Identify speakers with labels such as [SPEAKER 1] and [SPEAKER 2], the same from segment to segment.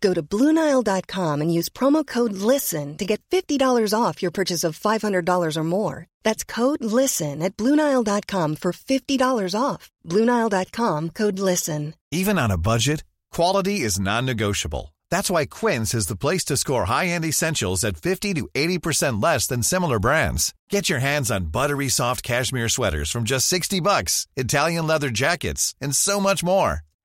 [SPEAKER 1] Go to BlueNile.com and use promo code LISTEN to get $50 off your purchase of $500 or more. That's code LISTEN at BlueNile.com for $50 off. BlueNile.com code LISTEN.
[SPEAKER 2] Even on a budget, quality is non negotiable. That's why Quince is the place to score high end essentials at 50 to 80% less than similar brands. Get your hands on buttery soft cashmere sweaters from just 60 bucks, Italian leather jackets, and so much more.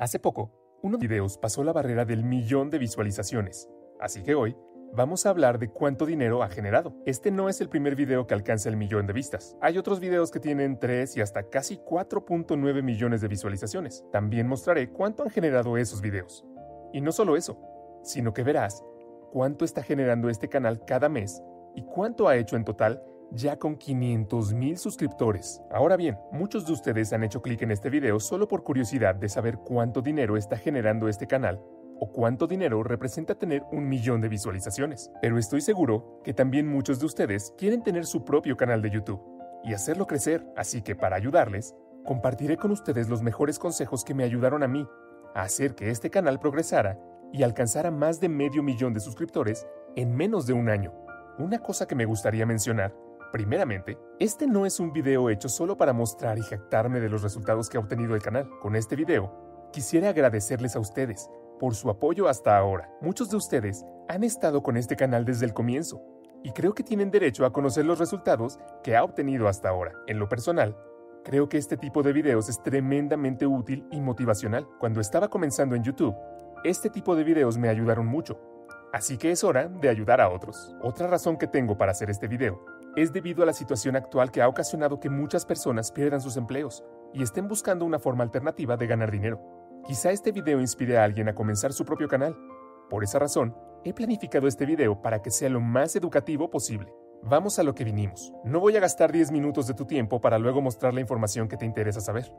[SPEAKER 3] Hace poco, uno de los videos pasó la barrera del millón de visualizaciones, así que hoy vamos a hablar de cuánto dinero ha generado. Este no es el primer video que alcanza el millón de vistas. Hay otros videos que tienen 3 y hasta casi 4.9 millones de visualizaciones. También mostraré cuánto han generado esos videos. Y no solo eso, sino que verás cuánto está generando este canal cada mes y cuánto ha hecho en total ya con 500 mil suscriptores. Ahora bien, muchos de ustedes han hecho clic en este video solo por curiosidad de saber cuánto dinero está generando este canal o cuánto dinero representa tener un millón de visualizaciones. Pero estoy seguro que también muchos de ustedes quieren tener su propio canal de YouTube y hacerlo crecer, así que para ayudarles, compartiré con ustedes los mejores consejos que me ayudaron a mí a hacer que este canal progresara y alcanzara más de medio millón de suscriptores en menos de un año. Una cosa que me gustaría mencionar Primeramente, este no es un video hecho solo para mostrar y jactarme de los resultados que ha obtenido el canal. Con este video, quisiera agradecerles a ustedes por su apoyo hasta ahora. Muchos de ustedes han estado con este canal desde el comienzo y creo que tienen derecho a conocer los resultados que ha obtenido hasta ahora. En lo personal, creo que este tipo de videos es tremendamente útil y motivacional. Cuando estaba comenzando en YouTube, este tipo de videos me ayudaron mucho. Así que es hora de ayudar a otros. Otra razón que tengo para hacer este video es debido a la situación actual que ha ocasionado que muchas personas pierdan sus empleos y estén buscando una forma alternativa de ganar dinero. Quizá este video inspire a alguien a comenzar su propio canal. Por esa razón, he planificado este video para que sea lo más educativo posible. Vamos a lo que vinimos. No voy a gastar 10 minutos de tu tiempo para luego mostrar la información que te interesa saber.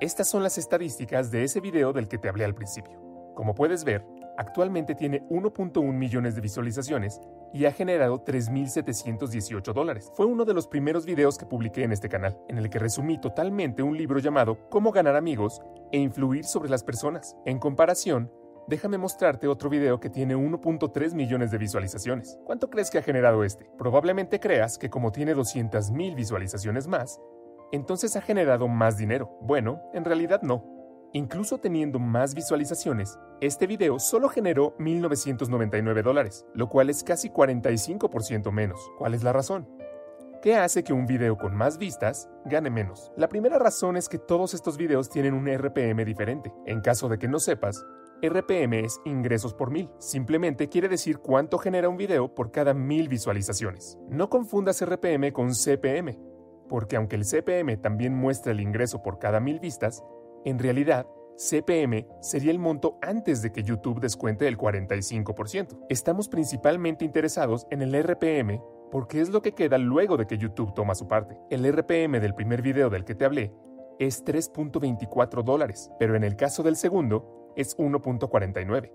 [SPEAKER 3] Estas son las estadísticas de ese video del que te hablé al principio. Como puedes ver, actualmente tiene 1.1 millones de visualizaciones y ha generado 3.718 dólares. Fue uno de los primeros videos que publiqué en este canal, en el que resumí totalmente un libro llamado Cómo ganar amigos e influir sobre las personas. En comparación, déjame mostrarte otro video que tiene 1.3 millones de visualizaciones. ¿Cuánto crees que ha generado este? Probablemente creas que como tiene 200.000 visualizaciones más, entonces ha generado más dinero. Bueno, en realidad no. Incluso teniendo más visualizaciones, este video solo generó 1.999 dólares, lo cual es casi 45% menos. ¿Cuál es la razón? ¿Qué hace que un video con más vistas gane menos? La primera razón es que todos estos videos tienen un RPM diferente. En caso de que no sepas, RPM es ingresos por mil. Simplemente quiere decir cuánto genera un video por cada mil visualizaciones. No confundas RPM con CPM, porque aunque el CPM también muestra el ingreso por cada mil vistas, en realidad, CPM sería el monto antes de que YouTube descuente el 45%. Estamos principalmente interesados en el RPM porque es lo que queda luego de que YouTube toma su parte. El RPM del primer video del que te hablé es 3.24 dólares, pero en el caso del segundo es 1.49.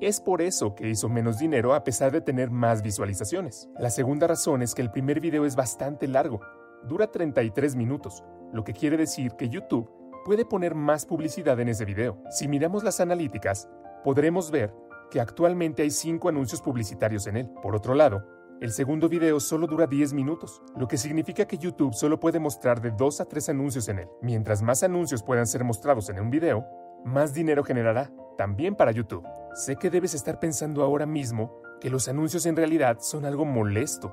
[SPEAKER 3] Es por eso que hizo menos dinero a pesar de tener más visualizaciones. La segunda razón es que el primer video es bastante largo, dura 33 minutos, lo que quiere decir que YouTube puede poner más publicidad en ese video. Si miramos las analíticas, podremos ver que actualmente hay 5 anuncios publicitarios en él. Por otro lado, El segundo video solo dura 10 minutos, lo que significa que YouTube solo puede mostrar de 2 a 3 anuncios en él. Mientras más anuncios puedan ser mostrados en un video, más dinero generará, también para YouTube. Sé que debes estar pensando ahora mismo que los anuncios en realidad son algo molesto.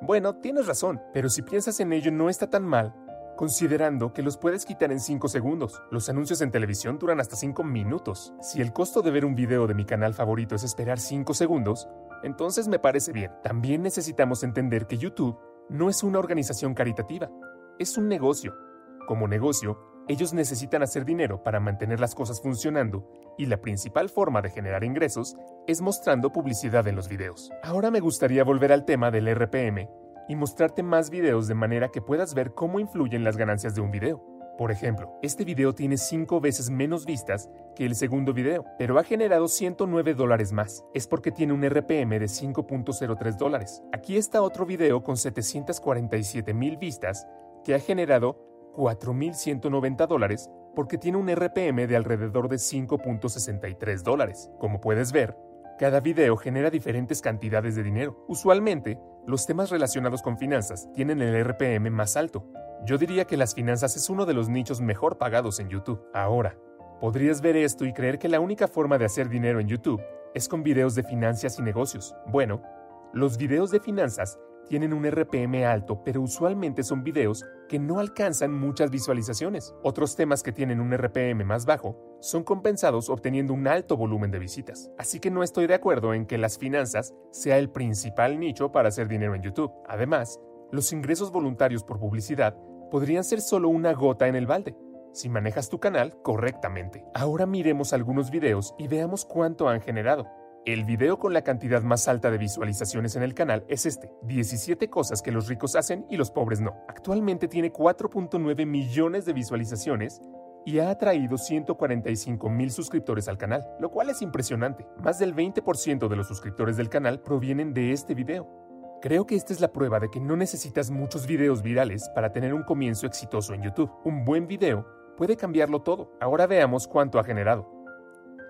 [SPEAKER 3] Bueno, tienes razón, pero si piensas en ello no está tan mal, considerando que los puedes quitar en 5 segundos. Los anuncios en televisión duran hasta 5 minutos. Si el costo de ver un video de mi canal favorito es esperar 5 segundos, entonces me parece bien. También necesitamos entender que YouTube no es una organización caritativa, es un negocio. Como negocio, ellos necesitan hacer dinero para mantener las cosas funcionando y la principal forma de generar ingresos es mostrando publicidad en los videos. Ahora me gustaría volver al tema del RPM y mostrarte más videos de manera que puedas ver cómo influyen las ganancias de un video. Por ejemplo, este video tiene 5 veces menos vistas que el segundo video, pero ha generado 109 dólares más. Es porque tiene un RPM de 5.03 dólares. Aquí está otro video con 747 mil vistas que ha generado 4.190 dólares porque tiene un RPM de alrededor de 5.63 dólares. Como puedes ver, cada video genera diferentes cantidades de dinero. Usualmente, los temas relacionados con finanzas tienen el RPM más alto. Yo diría que las finanzas es uno de los nichos mejor pagados en YouTube. Ahora, podrías ver esto y creer que la única forma de hacer dinero en YouTube es con videos de finanzas y negocios. Bueno, los videos de finanzas tienen un RPM alto, pero usualmente son videos que no alcanzan muchas visualizaciones. Otros temas que tienen un RPM más bajo son compensados obteniendo un alto volumen de visitas. Así que no estoy de acuerdo en que las finanzas sea el principal nicho para hacer dinero en YouTube. Además, los ingresos voluntarios por publicidad podrían ser solo una gota en el balde si manejas tu canal correctamente. Ahora miremos algunos videos y veamos cuánto han generado. El video con la cantidad más alta de visualizaciones en el canal es este, 17 cosas que los ricos hacen y los pobres no. Actualmente tiene 4.9 millones de visualizaciones y ha atraído 145 mil suscriptores al canal, lo cual es impresionante. Más del 20% de los suscriptores del canal provienen de este video. Creo que esta es la prueba de que no necesitas muchos videos virales para tener un comienzo exitoso en YouTube. Un buen video puede cambiarlo todo. Ahora veamos cuánto ha generado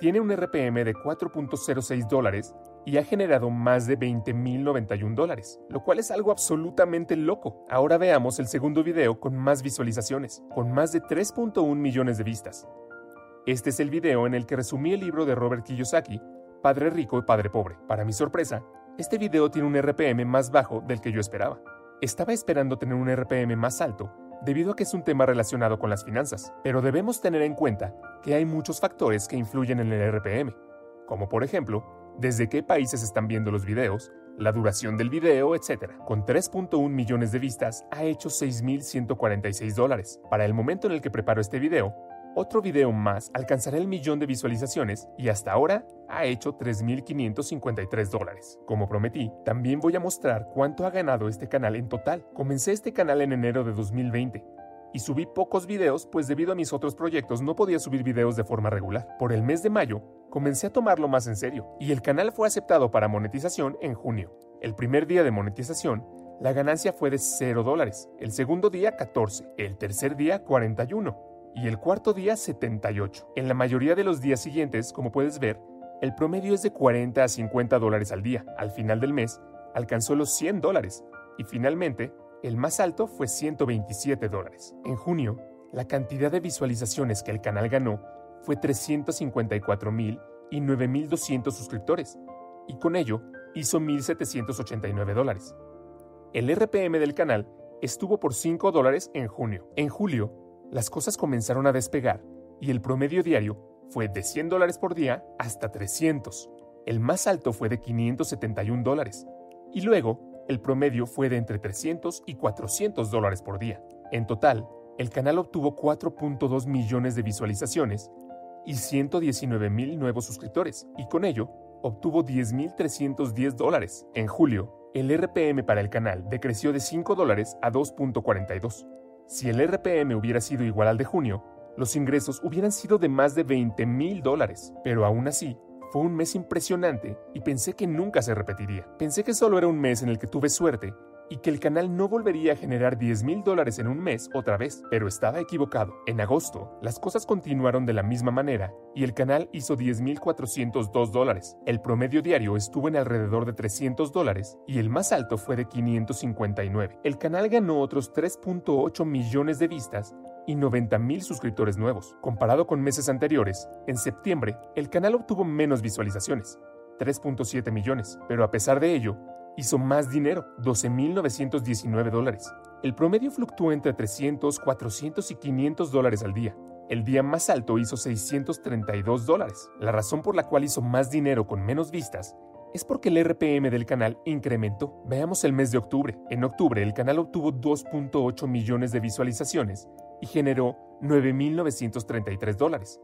[SPEAKER 3] tiene un RPM de 4.06 dólares y ha generado más de 20.091 dólares, lo cual es algo absolutamente loco. Ahora veamos el segundo video con más visualizaciones, con más de 3.1 millones de vistas. Este es el video en el que resumí el libro de Robert Kiyosaki, Padre Rico y Padre Pobre. Para mi sorpresa, este video tiene un RPM más bajo del que yo esperaba. Estaba esperando tener un RPM más alto debido a que es un tema relacionado con las finanzas, pero debemos tener en cuenta que hay muchos factores que influyen en el RPM, como por ejemplo, desde qué países están viendo los videos, la duración del video, etc. Con 3.1 millones de vistas, ha hecho 6.146 dólares. Para el momento en el que preparo este video, otro video más alcanzará el millón de visualizaciones y hasta ahora ha hecho 3.553 dólares. Como prometí, también voy a mostrar cuánto ha ganado este canal en total. Comencé este canal en enero de 2020 y subí pocos videos pues debido a mis otros proyectos no podía subir videos de forma regular. Por el mes de mayo, comencé a tomarlo más en serio y el canal fue aceptado para monetización en junio. El primer día de monetización, la ganancia fue de 0 dólares, el segundo día 14, el tercer día 41 y el cuarto día 78. En la mayoría de los días siguientes, como puedes ver, el promedio es de 40 a 50 dólares al día. Al final del mes, alcanzó los 100 dólares y finalmente, el más alto fue 127 dólares. En junio, la cantidad de visualizaciones que el canal ganó fue 354 mil y 9.200 suscriptores, y con ello hizo 1.789 dólares. El RPM del canal estuvo por 5 dólares en junio. En julio, las cosas comenzaron a despegar y el promedio diario fue de 100 dólares por día hasta 300. El más alto fue de 571 dólares. Y luego, el promedio fue de entre 300 y 400 dólares por día. En total, el canal obtuvo 4.2 millones de visualizaciones y 119 mil nuevos suscriptores, y con ello obtuvo 10.310 dólares. En julio, el RPM para el canal decreció de 5 dólares a 2.42. Si el RPM hubiera sido igual al de junio, los ingresos hubieran sido de más de 20 mil dólares. Pero aún así, fue un mes impresionante y pensé que nunca se repetiría. Pensé que solo era un mes en el que tuve suerte y que el canal no volvería a generar 10 mil dólares en un mes otra vez, pero estaba equivocado. En agosto, las cosas continuaron de la misma manera y el canal hizo 10.402 dólares. El promedio diario estuvo en alrededor de 300 dólares y el más alto fue de 559. El canal ganó otros 3.8 millones de vistas y 90 mil suscriptores nuevos. Comparado con meses anteriores, en septiembre el canal obtuvo menos visualizaciones, 3.7 millones, pero a pesar de ello, hizo más dinero, 12.919 dólares. El promedio fluctúa entre 300, 400 y 500 dólares al día. El día más alto hizo 632 dólares. La razón por la cual hizo más dinero con menos vistas es porque el RPM del canal incrementó. Veamos el mes de octubre. En octubre el canal obtuvo 2.8 millones de visualizaciones y generó 9.933 dólares.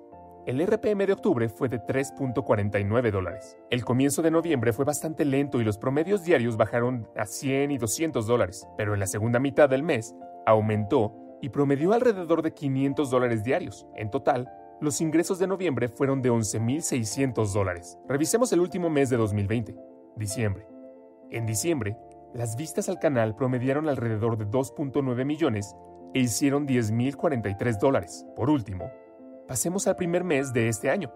[SPEAKER 3] El RPM de octubre fue de 3.49 dólares. El comienzo de noviembre fue bastante lento y los promedios diarios bajaron a 100 y 200 dólares, pero en la segunda mitad del mes aumentó y promedió alrededor de 500 dólares diarios. En total, los ingresos de noviembre fueron de 11.600 dólares. Revisemos el último mes de 2020, diciembre. En diciembre, las vistas al canal promediaron alrededor de 2.9 millones e hicieron 10.043 dólares. Por último, Pasemos al primer mes de este año,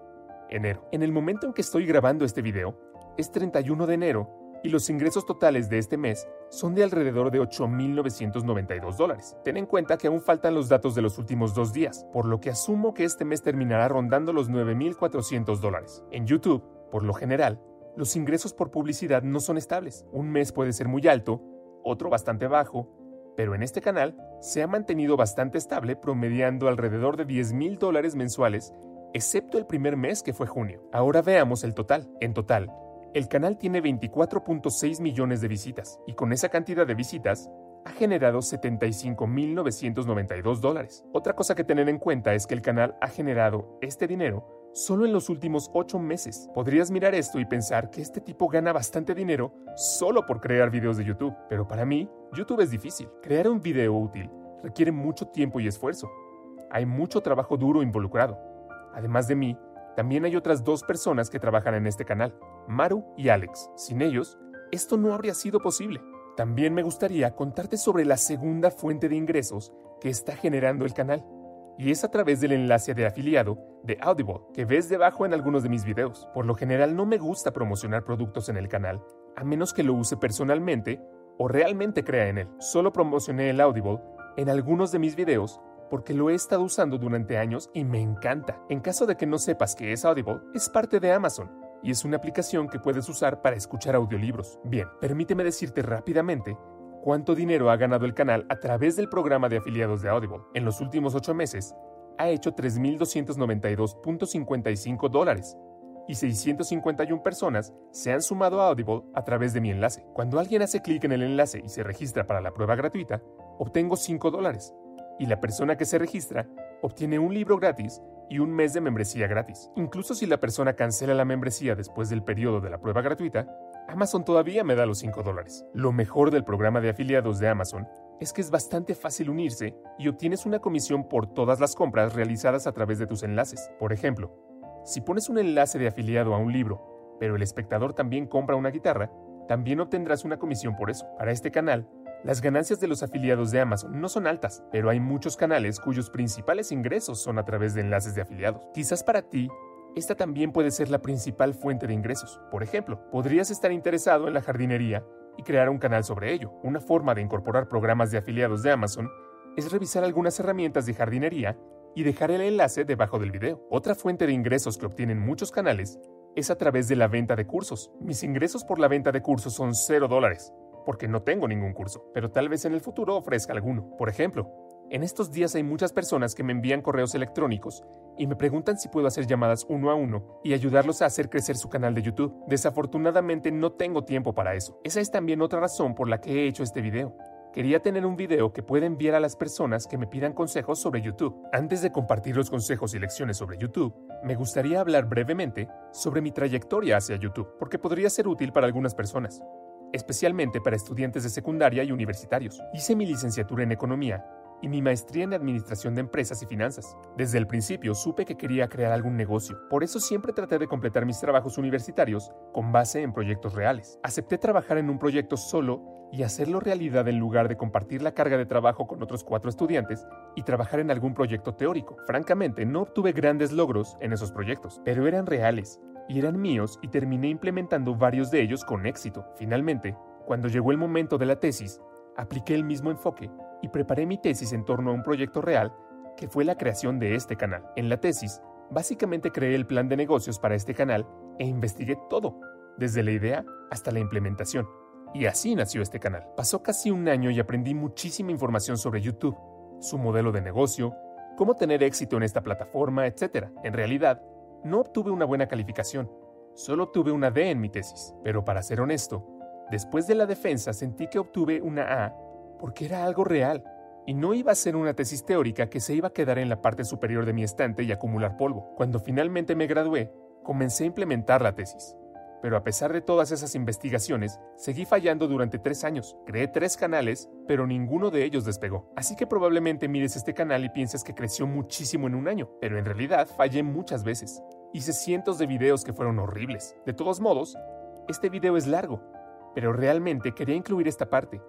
[SPEAKER 3] enero. En el momento en que estoy grabando este video, es 31 de enero y los ingresos totales de este mes son de alrededor de 8.992 dólares. Ten en cuenta que aún faltan los datos de los últimos dos días, por lo que asumo que este mes terminará rondando los 9.400 dólares. En YouTube, por lo general, los ingresos por publicidad no son estables. Un mes puede ser muy alto, otro bastante bajo, pero en este canal se ha mantenido bastante estable, promediando alrededor de 10 mil dólares mensuales, excepto el primer mes que fue junio. Ahora veamos el total. En total, el canal tiene 24.6 millones de visitas, y con esa cantidad de visitas, ha generado 75.992 dólares. Otra cosa que tener en cuenta es que el canal ha generado este dinero solo en los últimos 8 meses. Podrías mirar esto y pensar que este tipo gana bastante dinero solo por crear videos de YouTube, pero para mí, YouTube es difícil. Crear un video útil requiere mucho tiempo y esfuerzo. Hay mucho trabajo duro involucrado. Además de mí, también hay otras dos personas que trabajan en este canal, Maru y Alex. Sin ellos, esto no habría sido posible. También me gustaría contarte sobre la segunda fuente de ingresos que está generando el canal y es a través del enlace de afiliado de Audible que ves debajo en algunos de mis videos. Por lo general no me gusta promocionar productos en el canal, a menos que lo use personalmente o realmente crea en él. Solo promocioné el Audible en algunos de mis videos porque lo he estado usando durante años y me encanta. En caso de que no sepas qué es Audible, es parte de Amazon y es una aplicación que puedes usar para escuchar audiolibros. Bien, permíteme decirte rápidamente cuánto dinero ha ganado el canal a través del programa de afiliados de Audible. En los últimos ocho meses, ha hecho 3.292.55 dólares y 651 personas se han sumado a Audible a través de mi enlace. Cuando alguien hace clic en el enlace y se registra para la prueba gratuita, obtengo 5 dólares y la persona que se registra obtiene un libro gratis y un mes de membresía gratis. Incluso si la persona cancela la membresía después del periodo de la prueba gratuita, Amazon todavía me da los 5 dólares. Lo mejor del programa de afiliados de Amazon es que es bastante fácil unirse y obtienes una comisión por todas las compras realizadas a través de tus enlaces. Por ejemplo, si pones un enlace de afiliado a un libro, pero el espectador también compra una guitarra, también obtendrás una comisión por eso. Para este canal, las ganancias de los afiliados de Amazon no son altas, pero hay muchos canales cuyos principales ingresos son a través de enlaces de afiliados. Quizás para ti esta también puede ser la principal fuente de ingresos. Por ejemplo, podrías estar interesado en la jardinería y crear un canal sobre ello. Una forma de incorporar programas de afiliados de Amazon es revisar algunas herramientas de jardinería y dejar el enlace debajo del video. Otra fuente de ingresos que obtienen muchos canales es a través de la venta de cursos. Mis ingresos por la venta de cursos son 0 dólares, porque no tengo ningún curso, pero tal vez en el futuro ofrezca alguno. Por ejemplo, en estos días hay muchas personas que me envían correos electrónicos y me preguntan si puedo hacer llamadas uno a uno y ayudarlos a hacer crecer su canal de YouTube. Desafortunadamente no tengo tiempo para eso. Esa es también otra razón por la que he hecho este video. Quería tener un video que pueda enviar a las personas que me pidan consejos sobre YouTube. Antes de compartir los consejos y lecciones sobre YouTube, me gustaría hablar brevemente sobre mi trayectoria hacia YouTube, porque podría ser útil para algunas personas, especialmente para estudiantes de secundaria y universitarios. Hice mi licenciatura en economía y mi maestría en Administración de Empresas y Finanzas. Desde el principio supe que quería crear algún negocio, por eso siempre traté de completar mis trabajos universitarios con base en proyectos reales. Acepté trabajar en un proyecto solo y hacerlo realidad en lugar de compartir la carga de trabajo con otros cuatro estudiantes y trabajar en algún proyecto teórico. Francamente, no obtuve grandes logros en esos proyectos, pero eran reales y eran míos y terminé implementando varios de ellos con éxito. Finalmente, cuando llegó el momento de la tesis, apliqué el mismo enfoque y preparé mi tesis en torno a un proyecto real que fue la creación de este canal. En la tesis, básicamente creé el plan de negocios para este canal e investigué todo, desde la idea hasta la implementación. Y así nació este canal. Pasó casi un año y aprendí muchísima información sobre YouTube, su modelo de negocio, cómo tener éxito en esta plataforma, etc. En realidad, no obtuve una buena calificación, solo obtuve una D en mi tesis. Pero para ser honesto, después de la defensa sentí que obtuve una A porque era algo real y no iba a ser una tesis teórica que se iba a quedar en la parte superior de mi estante y acumular polvo. Cuando finalmente me gradué, comencé a implementar la tesis. Pero a pesar de todas esas investigaciones, seguí fallando durante tres años. Creé tres canales, pero ninguno de ellos despegó. Así que probablemente mires este canal y pienses que creció muchísimo en un año, pero en realidad fallé muchas veces. Hice cientos de videos que fueron horribles. De todos modos, este video es largo, pero realmente quería incluir esta parte,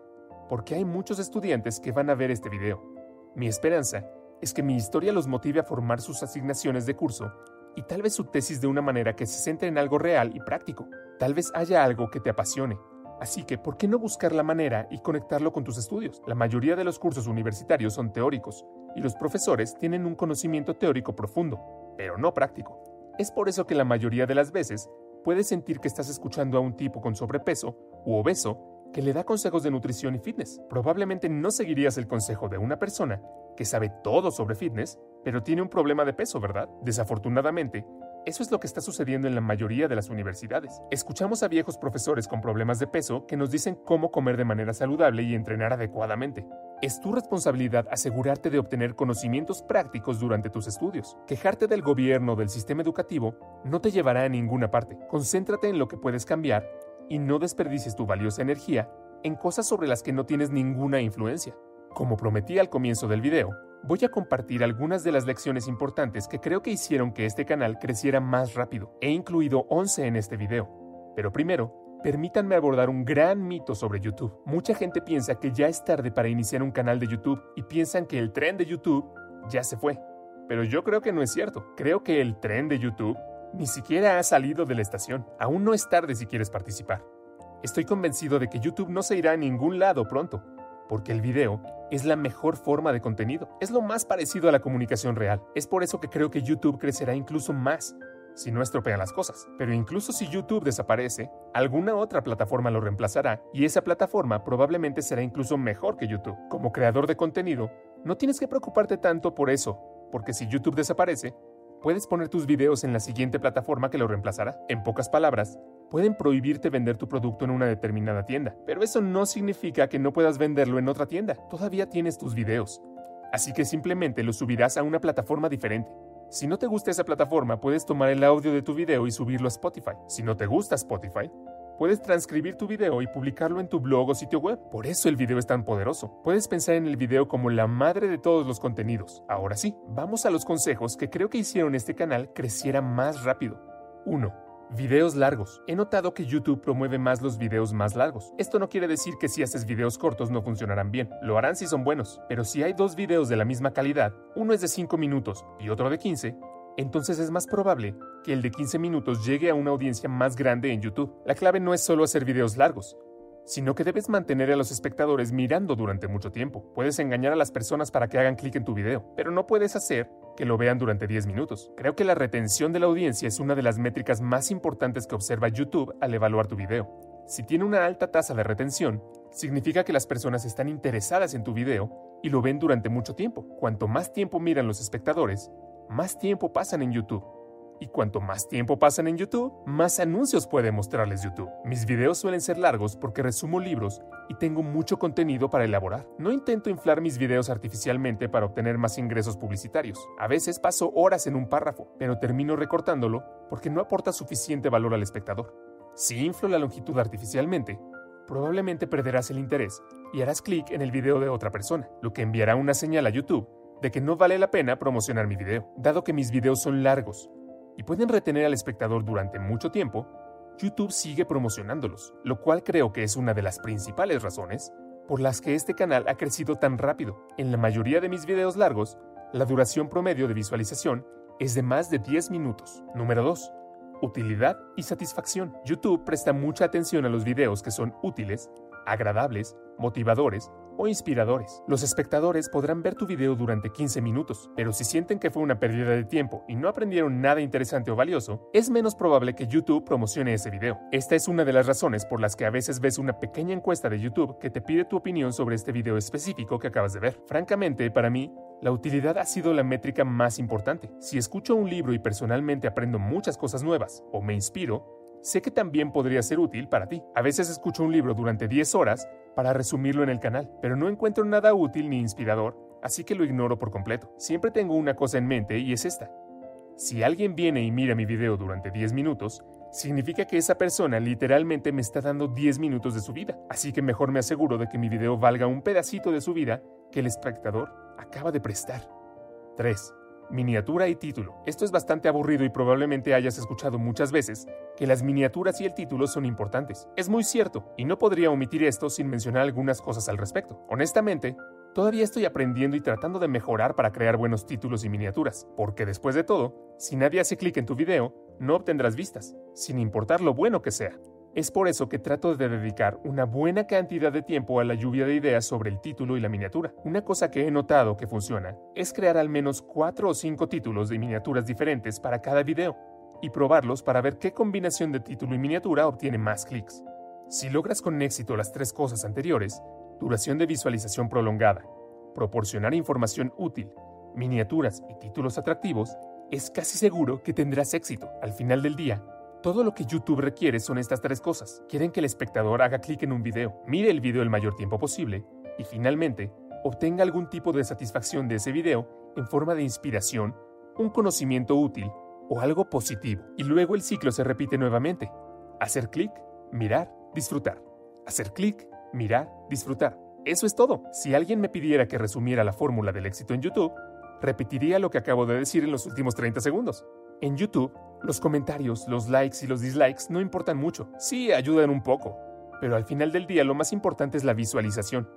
[SPEAKER 3] porque hay muchos estudiantes que van a ver este video. Mi esperanza es que mi historia los motive a formar sus asignaciones de curso y tal vez su tesis de una manera que se centre en algo real y práctico. Tal vez haya algo que te apasione. Así que, ¿por qué no buscar la manera y conectarlo con tus estudios? La mayoría de los cursos universitarios son teóricos, y los profesores tienen un conocimiento teórico profundo, pero no práctico. Es por eso que la mayoría de las veces puedes sentir que estás escuchando a un tipo con sobrepeso u obeso que le da consejos de nutrición y fitness. Probablemente no seguirías el consejo de una persona que sabe todo sobre fitness, pero tiene un problema de peso, ¿verdad? Desafortunadamente, eso es lo que está sucediendo en la mayoría de las universidades. Escuchamos a viejos profesores con problemas de peso que nos dicen cómo comer de manera saludable y entrenar adecuadamente. Es tu responsabilidad asegurarte de obtener conocimientos prácticos durante tus estudios. Quejarte del gobierno o del sistema educativo no te llevará a ninguna parte. Concéntrate en lo que puedes cambiar y no desperdicies tu valiosa energía en cosas sobre las que no tienes ninguna influencia. Como prometí al comienzo del video, voy a compartir algunas de las lecciones importantes que creo que hicieron que este canal creciera más rápido. He incluido 11 en este video. Pero primero, permítanme abordar un gran mito sobre YouTube. Mucha gente piensa que ya es tarde para iniciar un canal de YouTube y piensan que el tren de YouTube ya se fue. Pero yo creo que no es cierto. Creo que el tren de YouTube ni siquiera ha salido de la estación. Aún no es tarde si quieres participar. Estoy convencido de que YouTube no se irá a ningún lado pronto, porque el video es la mejor forma de contenido. Es lo más parecido a la comunicación real. Es por eso que creo que YouTube crecerá incluso más si no estropean las cosas. Pero incluso si YouTube desaparece, alguna otra plataforma lo reemplazará y esa plataforma probablemente será incluso mejor que YouTube. Como creador de contenido, no tienes que preocuparte tanto por eso, porque si YouTube desaparece, puedes poner tus videos en la siguiente plataforma que lo reemplazará. En pocas palabras, pueden prohibirte vender tu producto en una determinada tienda, pero eso no significa que no puedas venderlo en otra tienda. Todavía tienes tus videos. Así que simplemente los subirás a una plataforma diferente. Si no te gusta esa plataforma, puedes tomar el audio de tu video y subirlo a Spotify. Si no te gusta Spotify, Puedes transcribir tu video y publicarlo en tu blog o sitio web. Por eso el video es tan poderoso. Puedes pensar en el video como la madre de todos los contenidos. Ahora sí, vamos a los consejos que creo que hicieron este canal creciera más rápido. 1. Videos largos. He notado que YouTube promueve más los videos más largos. Esto no quiere decir que si haces videos cortos no funcionarán bien. Lo harán si son buenos. Pero si hay dos videos de la misma calidad, uno es de 5 minutos y otro de 15, entonces es más probable que el de 15 minutos llegue a una audiencia más grande en YouTube. La clave no es solo hacer videos largos, sino que debes mantener a los espectadores mirando durante mucho tiempo. Puedes engañar a las personas para que hagan clic en tu video, pero no puedes hacer que lo vean durante 10 minutos. Creo que la retención de la audiencia es una de las métricas más importantes que observa YouTube al evaluar tu video. Si tiene una alta tasa de retención, significa que las personas están interesadas en tu video y lo ven durante mucho tiempo. Cuanto más tiempo miran los espectadores, más tiempo pasan en YouTube. Y cuanto más tiempo pasan en YouTube, más anuncios puede mostrarles YouTube. Mis videos suelen ser largos porque resumo libros y tengo mucho contenido para elaborar. No intento inflar mis videos artificialmente para obtener más ingresos publicitarios. A veces paso horas en un párrafo, pero termino recortándolo porque no aporta suficiente valor al espectador. Si inflo la longitud artificialmente, probablemente perderás el interés y harás clic en el video de otra persona, lo que enviará una señal a YouTube de que no vale la pena promocionar mi video, dado que mis videos son largos y pueden retener al espectador durante mucho tiempo. YouTube sigue promocionándolos, lo cual creo que es una de las principales razones por las que este canal ha crecido tan rápido. En la mayoría de mis videos largos, la duración promedio de visualización es de más de 10 minutos. Número 2. Utilidad y satisfacción. YouTube presta mucha atención a los videos que son útiles, agradables, motivadores o inspiradores. Los espectadores podrán ver tu video durante 15 minutos, pero si sienten que fue una pérdida de tiempo y no aprendieron nada interesante o valioso, es menos probable que YouTube promocione ese video. Esta es una de las razones por las que a veces ves una pequeña encuesta de YouTube que te pide tu opinión sobre este video específico que acabas de ver. Francamente, para mí, la utilidad ha sido la métrica más importante. Si escucho un libro y personalmente aprendo muchas cosas nuevas o me inspiro, sé que también podría ser útil para ti. A veces escucho un libro durante 10 horas para resumirlo en el canal, pero no encuentro nada útil ni inspirador, así que lo ignoro por completo. Siempre tengo una cosa en mente y es esta. Si alguien viene y mira mi video durante 10 minutos, significa que esa persona literalmente me está dando 10 minutos de su vida, así que mejor me aseguro de que mi video valga un pedacito de su vida que el espectador acaba de prestar. 3 miniatura y título. Esto es bastante aburrido y probablemente hayas escuchado muchas veces que las miniaturas y el título son importantes. Es muy cierto, y no podría omitir esto sin mencionar algunas cosas al respecto. Honestamente, todavía estoy aprendiendo y tratando de mejorar para crear buenos títulos y miniaturas, porque después de todo, si nadie hace clic en tu video, no obtendrás vistas, sin importar lo bueno que sea. Es por eso que trato de dedicar una buena cantidad de tiempo a la lluvia de ideas sobre el título y la miniatura. Una cosa que he notado que funciona es crear al menos 4 o 5 títulos de miniaturas diferentes para cada video y probarlos para ver qué combinación de título y miniatura obtiene más clics. Si logras con éxito las tres cosas anteriores, duración de visualización prolongada, proporcionar información útil, miniaturas y títulos atractivos, es casi seguro que tendrás éxito. Al final del día, todo lo que YouTube requiere son estas tres cosas. Quieren que el espectador haga clic en un video, mire el video el mayor tiempo posible y finalmente obtenga algún tipo de satisfacción de ese video en forma de inspiración, un conocimiento útil o algo positivo. Y luego el ciclo se repite nuevamente. Hacer clic, mirar, disfrutar. Hacer clic, mirar, disfrutar. Eso es todo. Si alguien me pidiera que resumiera la fórmula del éxito en YouTube, repetiría lo que acabo de decir en los últimos 30 segundos. En YouTube, los comentarios, los likes y los dislikes no importan mucho. Sí, ayudan un poco. Pero al final del día lo más importante es la visualización.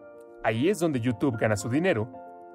[SPEAKER 3] Ahí es donde YouTube gana su dinero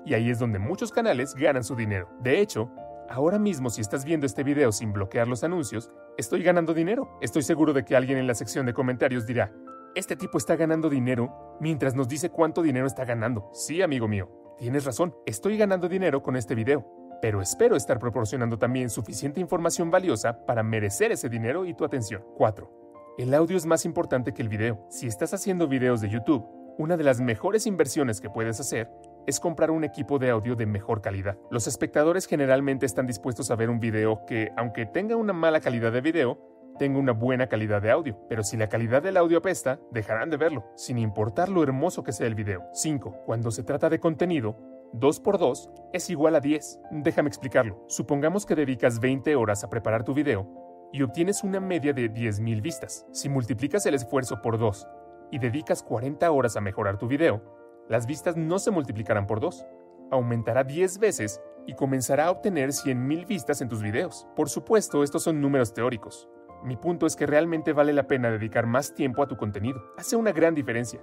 [SPEAKER 3] y ahí es donde muchos canales ganan su dinero. De hecho, ahora mismo si estás viendo este video sin bloquear los anuncios, estoy ganando dinero. Estoy seguro de que alguien en la sección de comentarios dirá, este tipo está ganando dinero mientras nos dice cuánto dinero está ganando. Sí, amigo mío, tienes razón, estoy ganando dinero con este video pero espero estar proporcionando también suficiente información valiosa para merecer ese dinero y tu atención. 4. El audio es más importante que el video. Si estás haciendo videos de YouTube, una de las mejores inversiones que puedes hacer es comprar un equipo de audio de mejor calidad. Los espectadores generalmente están dispuestos a ver un video que, aunque tenga una mala calidad de video, tenga una buena calidad de audio, pero si la calidad del audio apesta, dejarán de verlo, sin importar lo hermoso que sea el video. 5. Cuando se trata de contenido, 2 por 2 es igual a 10. Déjame explicarlo. Supongamos que dedicas 20 horas a preparar tu video y obtienes una media de 10.000 vistas. Si multiplicas el esfuerzo por 2 y dedicas 40 horas a mejorar tu video, las vistas no se multiplicarán por 2. Aumentará 10 veces y comenzará a obtener 100.000 vistas en tus videos. Por supuesto, estos son números teóricos. Mi punto es que realmente vale la pena dedicar más tiempo a tu contenido. Hace una gran diferencia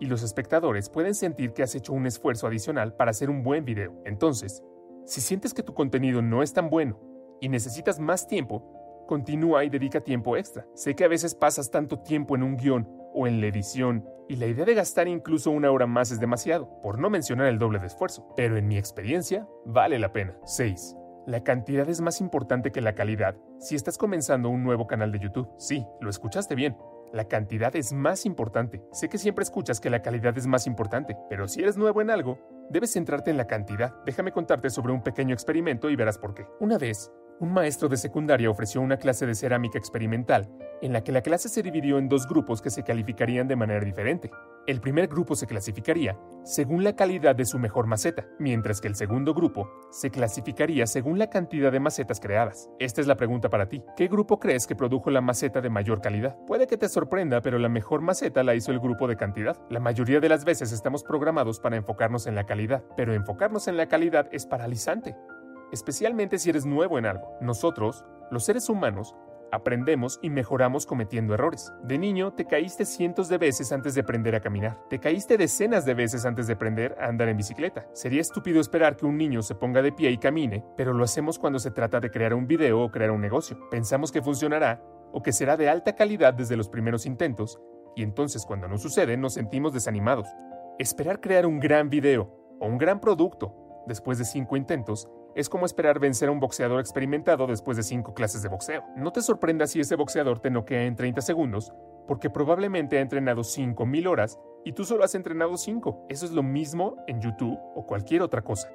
[SPEAKER 3] y los espectadores pueden sentir que has hecho un esfuerzo adicional para hacer un buen video. Entonces, si sientes que tu contenido no es tan bueno y necesitas más tiempo, continúa y dedica tiempo extra. Sé que a veces pasas tanto tiempo en un guion o en la edición y la idea de gastar incluso una hora más es demasiado, por no mencionar el doble de esfuerzo, pero en mi experiencia vale la pena. 6. La cantidad es más importante que la calidad si estás comenzando un nuevo canal de YouTube. Sí, lo escuchaste bien. La cantidad es más importante. Sé que siempre escuchas que la calidad es más importante, pero si eres nuevo en algo, debes centrarte en la cantidad. Déjame contarte sobre un pequeño experimento y verás por qué. Una vez, un maestro de secundaria ofreció una clase de cerámica experimental en la que la clase se dividió en dos grupos que se calificarían de manera diferente. El primer grupo se clasificaría según la calidad de su mejor maceta, mientras que el segundo grupo se clasificaría según la cantidad de macetas creadas. Esta es la pregunta para ti. ¿Qué grupo crees que produjo la maceta de mayor calidad? Puede que te sorprenda, pero la mejor maceta la hizo el grupo de cantidad. La mayoría de las veces estamos programados para enfocarnos en la calidad, pero enfocarnos en la calidad es paralizante, especialmente si eres nuevo en algo. Nosotros, los seres humanos, aprendemos y mejoramos cometiendo errores. De niño, te caíste cientos de veces antes de aprender a caminar. Te caíste decenas de veces antes de aprender a andar en bicicleta. Sería estúpido esperar que un niño se ponga de pie y camine, pero lo hacemos cuando se trata de crear un video o crear un negocio. Pensamos que funcionará o que será de alta calidad desde los primeros intentos, y entonces cuando no sucede nos sentimos desanimados. Esperar crear un gran video o un gran producto después de cinco intentos es como esperar vencer a un boxeador experimentado después de cinco clases de boxeo. No te sorprendas si ese boxeador te noquea en 30 segundos, porque probablemente ha entrenado 5.000 horas y tú solo has entrenado 5. Eso es lo mismo en YouTube o cualquier otra cosa.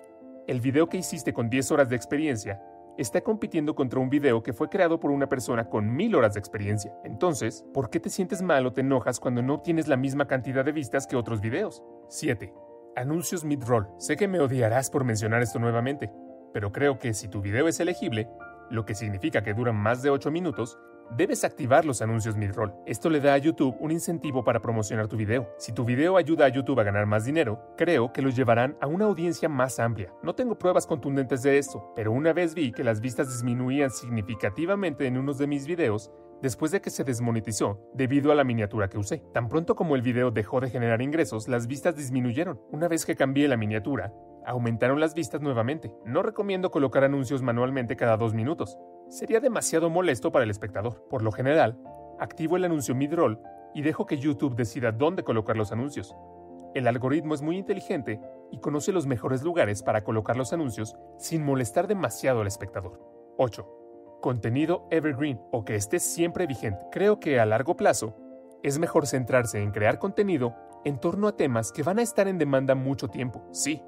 [SPEAKER 3] El video que hiciste con 10 horas de experiencia está compitiendo contra un video que fue creado por una persona con 1000 horas de experiencia. Entonces, ¿por qué te sientes mal o te enojas cuando no tienes la misma cantidad de vistas que otros videos? 7. Anuncios mid-roll. Sé que me odiarás por mencionar esto nuevamente, pero creo que si tu video es elegible, lo que significa que duran más de 8 minutos, debes activar los anuncios mid-roll. Esto le da a YouTube un incentivo para promocionar tu video. Si tu video ayuda a YouTube a ganar más dinero, creo que los llevarán a una audiencia más amplia. No tengo pruebas contundentes de esto, pero una vez vi que las vistas disminuían significativamente en unos de mis videos después de que se desmonetizó debido a la miniatura que usé. Tan pronto como el video dejó de generar ingresos, las vistas disminuyeron. Una vez que cambié la miniatura, aumentaron las vistas nuevamente. No recomiendo colocar anuncios manualmente cada dos minutos. Sería demasiado molesto para el espectador. Por lo general, activo el anuncio mid-roll y dejo que YouTube decida dónde colocar los anuncios. El algoritmo es muy inteligente y conoce los mejores lugares para colocar los anuncios sin molestar demasiado al espectador. 8. Contenido evergreen o que esté siempre vigente. Creo que a largo plazo es mejor centrarse en crear contenido en torno a temas que van a estar en demanda mucho tiempo. Sí,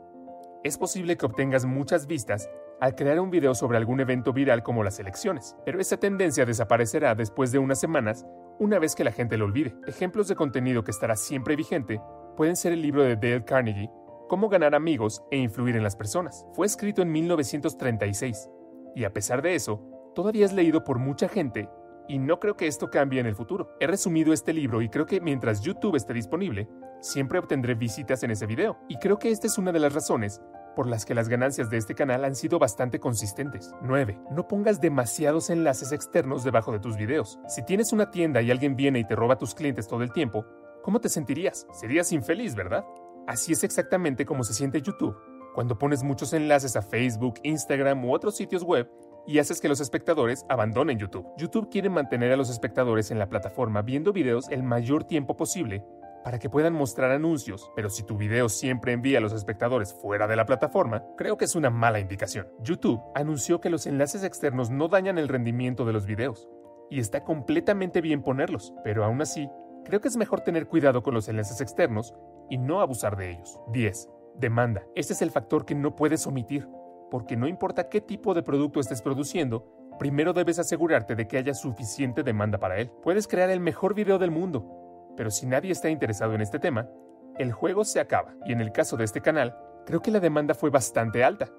[SPEAKER 3] es posible que obtengas muchas vistas al crear un video sobre algún evento viral como las elecciones, pero esa tendencia desaparecerá después de unas semanas una vez que la gente lo olvide. Ejemplos de contenido que estará siempre vigente pueden ser el libro de Dale Carnegie, Cómo ganar amigos e influir en las personas. Fue escrito en 1936 y a pesar de eso, todavía es leído por mucha gente y no creo que esto cambie en el futuro. He resumido este libro y creo que mientras YouTube esté disponible, siempre obtendré visitas en ese video. Y creo que esta es una de las razones por las que las ganancias de este canal han sido bastante consistentes. 9. No pongas demasiados enlaces externos debajo de tus videos. Si tienes una tienda y alguien viene y te roba tus clientes todo el tiempo, ¿cómo te sentirías? Serías infeliz, ¿verdad? Así es exactamente como se siente YouTube cuando pones muchos enlaces a Facebook, Instagram u otros sitios web y haces que los espectadores abandonen YouTube. YouTube quiere mantener a los espectadores en la plataforma viendo videos el mayor tiempo posible para que puedan mostrar anuncios, pero si tu video siempre envía a los espectadores fuera de la plataforma, creo que es una mala indicación. YouTube anunció que los enlaces externos no dañan el rendimiento de los videos, y está completamente bien ponerlos, pero aún así, creo que es mejor tener cuidado con los enlaces externos y no abusar de ellos. 10. Demanda. Este es el factor que no puedes omitir, porque no importa qué tipo de producto estés produciendo, primero debes asegurarte de que haya suficiente demanda para él. Puedes crear el mejor video del mundo, pero si nadie está interesado en este tema, el juego se acaba. Y en el caso de este canal, creo que la demanda fue bastante alta.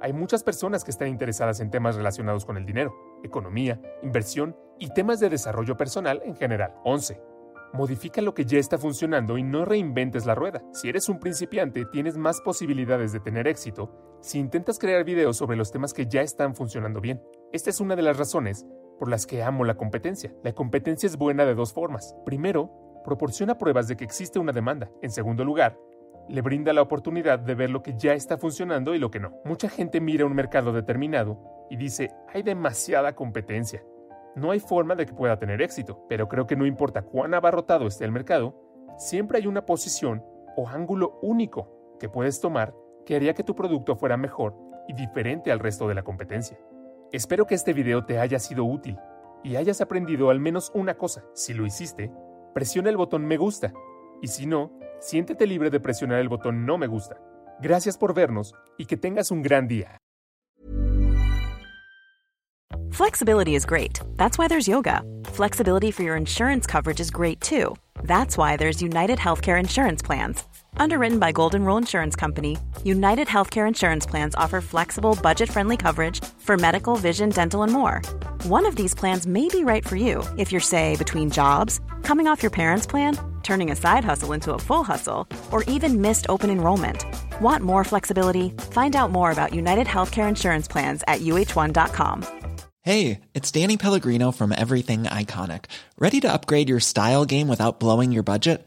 [SPEAKER 3] Hay muchas personas que están interesadas en temas relacionados con el dinero, economía, inversión y temas de desarrollo personal en general. 11. Modifica lo que ya está funcionando y no reinventes la rueda. Si eres un principiante, tienes más posibilidades de tener éxito si intentas crear videos sobre los temas que ya están funcionando bien. Esta es una de las razones por las que amo la competencia. La competencia es buena de dos formas. Primero, proporciona pruebas de que existe una demanda. En segundo lugar, le brinda la oportunidad de ver lo que ya está funcionando y lo que no. Mucha gente mira un mercado determinado y dice, hay demasiada competencia. No hay forma de que pueda tener éxito, pero creo que no importa cuán abarrotado esté el mercado, siempre hay una posición o ángulo único que puedes tomar que haría que tu producto fuera mejor y diferente al resto de la competencia. Espero que este video te haya sido útil y hayas aprendido al menos una cosa. Si lo hiciste, presiona el botón me gusta y si no, siéntete libre de presionar el botón no me gusta. Gracias por vernos y que tengas un gran día.
[SPEAKER 4] Flexibility is great. That's why there's yoga. Flexibility for your insurance coverage is great too. That's why there's United Healthcare Insurance Plans. Underwritten by Golden Rule Insurance Company, United Healthcare Insurance Plans offer flexible, budget friendly coverage for medical, vision, dental, and more. One of these plans may be right for you if you're, say, between jobs, coming off your parents' plan, turning a side hustle into a full hustle, or even missed open enrollment. Want more flexibility? Find out more about United Healthcare Insurance Plans at uh1.com.
[SPEAKER 5] Hey, it's Danny Pellegrino from Everything Iconic. Ready to upgrade your style game without blowing your budget?